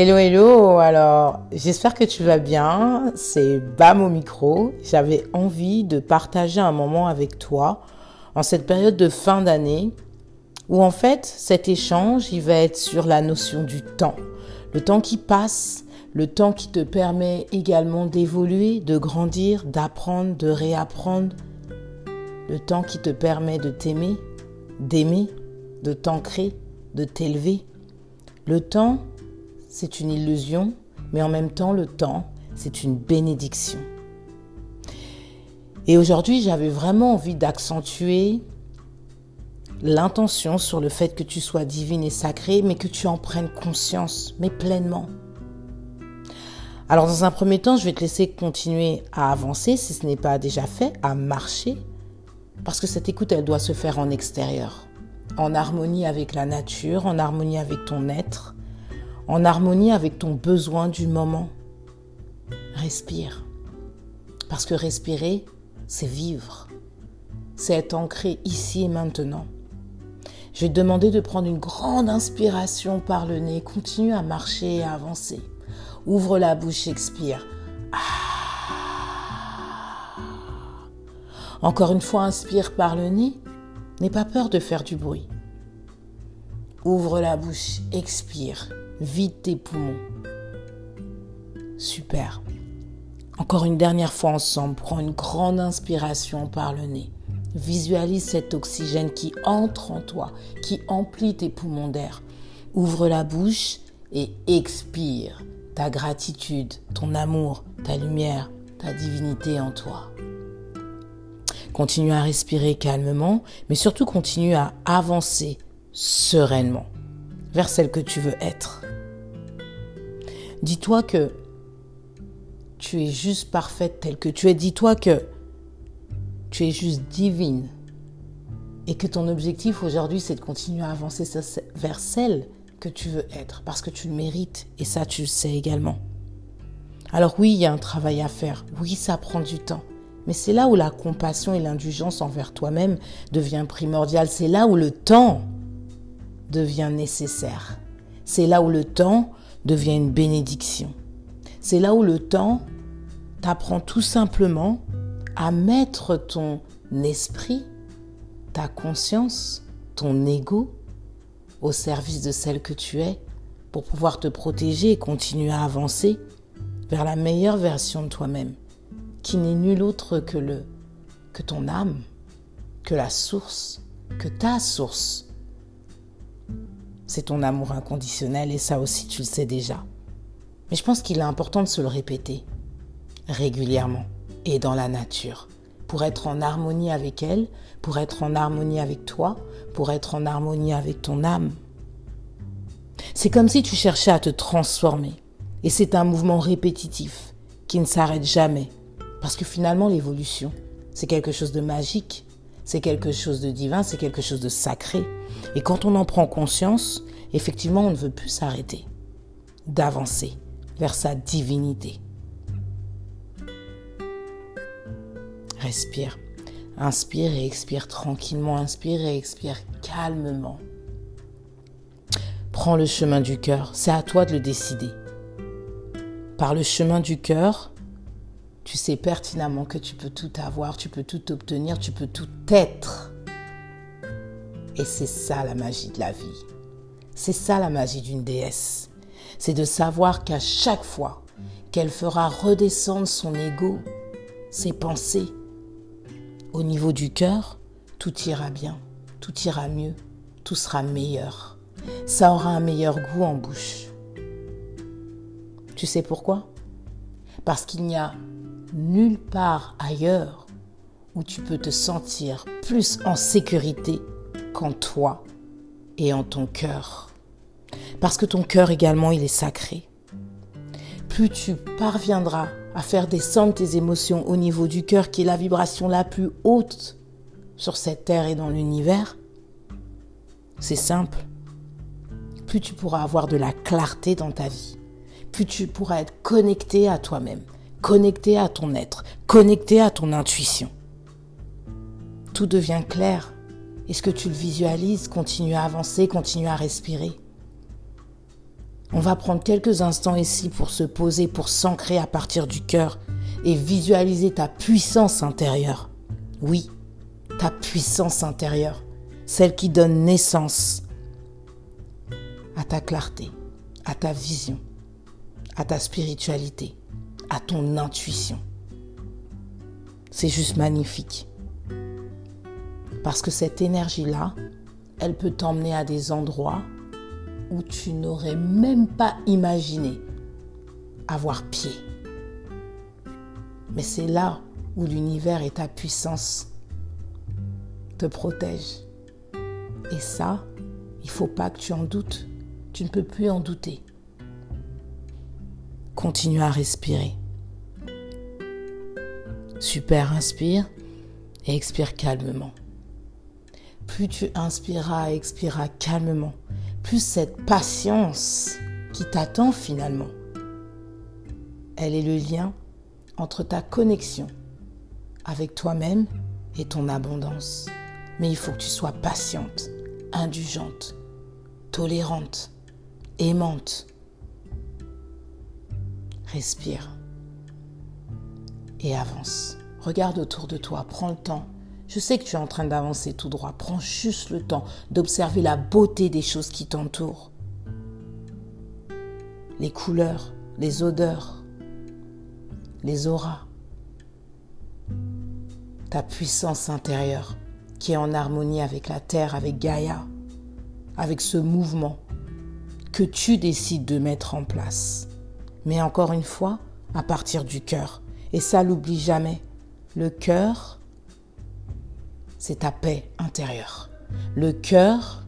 Hello, hello. Alors, j'espère que tu vas bien. C'est Bam au micro. J'avais envie de partager un moment avec toi en cette période de fin d'année où en fait cet échange, il va être sur la notion du temps. Le temps qui passe, le temps qui te permet également d'évoluer, de grandir, d'apprendre, de réapprendre. Le temps qui te permet de t'aimer, d'aimer, de t'ancrer, de t'élever. Le temps, c'est une illusion, mais en même temps, le temps, c'est une bénédiction. Et aujourd'hui, j'avais vraiment envie d'accentuer l'intention sur le fait que tu sois divine et sacrée, mais que tu en prennes conscience, mais pleinement. Alors dans un premier temps, je vais te laisser continuer à avancer, si ce n'est pas déjà fait, à marcher, parce que cette écoute, elle doit se faire en extérieur, en harmonie avec la nature, en harmonie avec ton être, en harmonie avec ton besoin du moment. Respire. Parce que respirer, c'est vivre. C'est être ancré ici et maintenant. Je vais te demander de prendre une grande inspiration par le nez. Continue à marcher et à avancer. Ouvre la bouche, expire. Ah. Encore une fois, inspire par le nez. N'aie pas peur de faire du bruit. Ouvre la bouche, expire. Vide tes poumons. Super. Encore une dernière fois ensemble, prends une grande inspiration par le nez. Visualise cet oxygène qui entre en toi, qui emplit tes poumons d'air. Ouvre la bouche et expire ta gratitude, ton amour, ta lumière, ta divinité en toi. Continue à respirer calmement, mais surtout continue à avancer sereinement vers celle que tu veux être. Dis-toi que tu es juste parfaite telle que tu es. Dis-toi que tu es juste divine. Et que ton objectif aujourd'hui, c'est de continuer à avancer vers celle que tu veux être. Parce que tu le mérites. Et ça, tu le sais également. Alors oui, il y a un travail à faire. Oui, ça prend du temps. Mais c'est là où la compassion et l'indulgence envers toi-même devient primordial. C'est là où le temps devient nécessaire. C'est là où le temps devient une bénédiction. C'est là où le temps t'apprend tout simplement à mettre ton esprit, ta conscience, ton ego au service de celle que tu es pour pouvoir te protéger et continuer à avancer vers la meilleure version de toi-même, qui n'est nulle autre que le que ton âme, que la source, que ta source c'est ton amour inconditionnel et ça aussi tu le sais déjà. Mais je pense qu'il est important de se le répéter régulièrement et dans la nature pour être en harmonie avec elle, pour être en harmonie avec toi, pour être en harmonie avec ton âme. C'est comme si tu cherchais à te transformer et c'est un mouvement répétitif qui ne s'arrête jamais parce que finalement l'évolution, c'est quelque chose de magique c'est quelque chose de divin, c'est quelque chose de sacré. Et quand on en prend conscience, effectivement, on ne veut plus s'arrêter, d'avancer vers sa divinité. Respire. Inspire et expire tranquillement. Inspire et expire calmement. Prends le chemin du cœur. C'est à toi de le décider. Par le chemin du cœur, tu sais pertinemment que tu peux tout avoir, tu peux tout obtenir, tu peux tout être. Et c'est ça la magie de la vie. C'est ça la magie d'une déesse. C'est de savoir qu'à chaque fois qu'elle fera redescendre son ego, ses pensées, au niveau du cœur, tout ira bien, tout ira mieux, tout sera meilleur. Ça aura un meilleur goût en bouche. Tu sais pourquoi? Parce qu'il n'y a nulle part ailleurs où tu peux te sentir plus en sécurité qu'en toi et en ton cœur. Parce que ton cœur également, il est sacré. Plus tu parviendras à faire descendre tes émotions au niveau du cœur, qui est la vibration la plus haute sur cette terre et dans l'univers, c'est simple. Plus tu pourras avoir de la clarté dans ta vie, plus tu pourras être connecté à toi-même, connecté à ton être, connecté à ton intuition. Tout devient clair. Est-ce que tu le visualises? Continue à avancer, continue à respirer. On va prendre quelques instants ici pour se poser, pour s'ancrer à partir du cœur et visualiser ta puissance intérieure. Oui, ta puissance intérieure, celle qui donne naissance à ta clarté, à ta vision, à ta spiritualité, à ton intuition. C'est juste magnifique. Parce que cette énergie-là, elle peut t'emmener à des endroits où tu n'aurais même pas imaginé avoir pied. Mais c'est là où l'univers et ta puissance te protègent. Et ça, il faut pas que tu en doutes. Tu ne peux plus en douter. Continue à respirer. Super, inspire et expire calmement. Plus tu inspireras et expireras calmement, plus cette patience qui t'attend finalement, elle est le lien entre ta connexion avec toi-même et ton abondance. Mais il faut que tu sois patiente, indulgente, tolérante, aimante. Respire et avance. Regarde autour de toi, prends le temps. Je sais que tu es en train d'avancer tout droit. Prends juste le temps d'observer la beauté des choses qui t'entourent. Les couleurs, les odeurs, les auras. Ta puissance intérieure qui est en harmonie avec la terre, avec Gaïa, avec ce mouvement que tu décides de mettre en place. Mais encore une fois, à partir du cœur. Et ça, l'oublie jamais. Le cœur, c'est ta paix intérieure. Le cœur,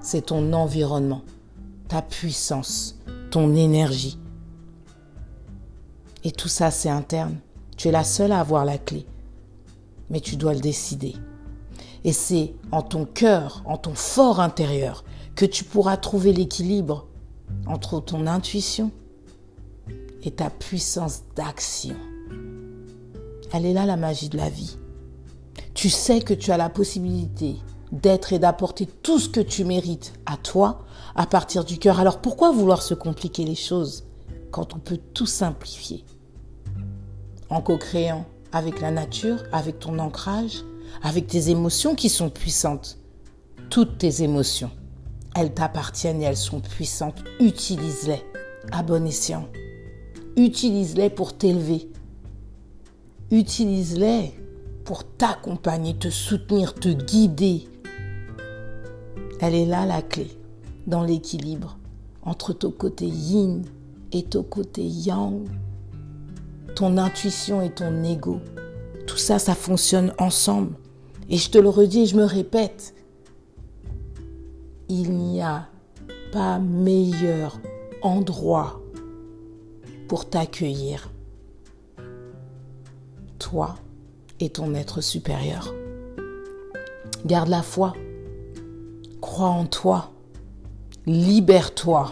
c'est ton environnement, ta puissance, ton énergie. Et tout ça, c'est interne. Tu es la seule à avoir la clé. Mais tu dois le décider. Et c'est en ton cœur, en ton fort intérieur, que tu pourras trouver l'équilibre entre ton intuition et ta puissance d'action. Elle est là la magie de la vie. Tu sais que tu as la possibilité d'être et d'apporter tout ce que tu mérites à toi à partir du cœur. Alors pourquoi vouloir se compliquer les choses quand on peut tout simplifier? En co-créant avec la nature, avec ton ancrage, avec tes émotions qui sont puissantes. Toutes tes émotions, elles t'appartiennent et elles sont puissantes. Utilise-les à bon escient. Utilise-les pour t'élever. Utilise-les pour t'accompagner, te soutenir, te guider. Elle est là la clé, dans l'équilibre entre ton côté yin et ton côté yang, ton intuition et ton ego. Tout ça, ça fonctionne ensemble. Et je te le redis, je me répète, il n'y a pas meilleur endroit pour t'accueillir, toi et ton être supérieur. Garde la foi, crois en toi, libère-toi.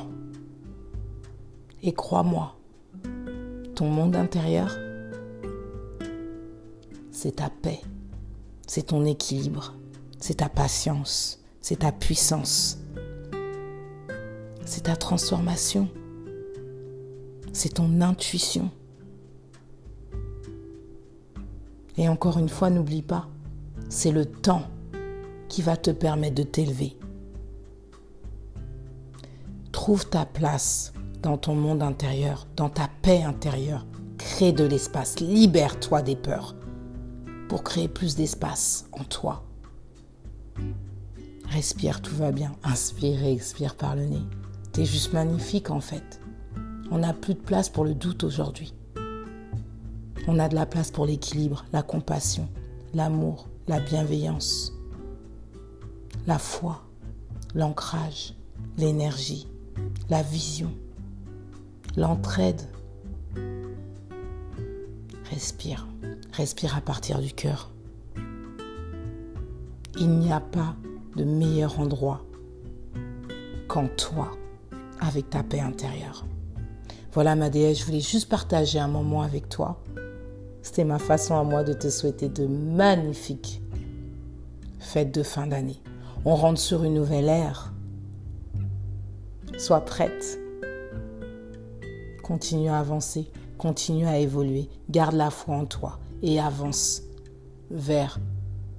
Et crois-moi, ton monde intérieur, c'est ta paix, c'est ton équilibre, c'est ta patience, c'est ta puissance, c'est ta transformation, c'est ton intuition. Et encore une fois, n'oublie pas, c'est le temps qui va te permettre de t'élever. Trouve ta place dans ton monde intérieur, dans ta paix intérieure. Crée de l'espace, libère-toi des peurs pour créer plus d'espace en toi. Respire, tout va bien. Inspire et expire par le nez. T'es juste magnifique en fait. On n'a plus de place pour le doute aujourd'hui. On a de la place pour l'équilibre, la compassion, l'amour, la bienveillance, la foi, l'ancrage, l'énergie, la vision, l'entraide. Respire, respire à partir du cœur. Il n'y a pas de meilleur endroit qu'en toi, avec ta paix intérieure. Voilà ma déesse, je voulais juste partager un moment avec toi c'était ma façon à moi de te souhaiter de magnifiques fêtes de fin d'année. On rentre sur une nouvelle ère. Sois prête Continue à avancer, continue à évoluer, garde la foi en toi et avance vers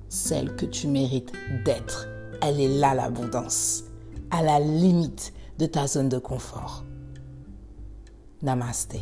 celle que tu mérites d'être. Elle est là l'abondance, à la limite de ta zone de confort. Namastê.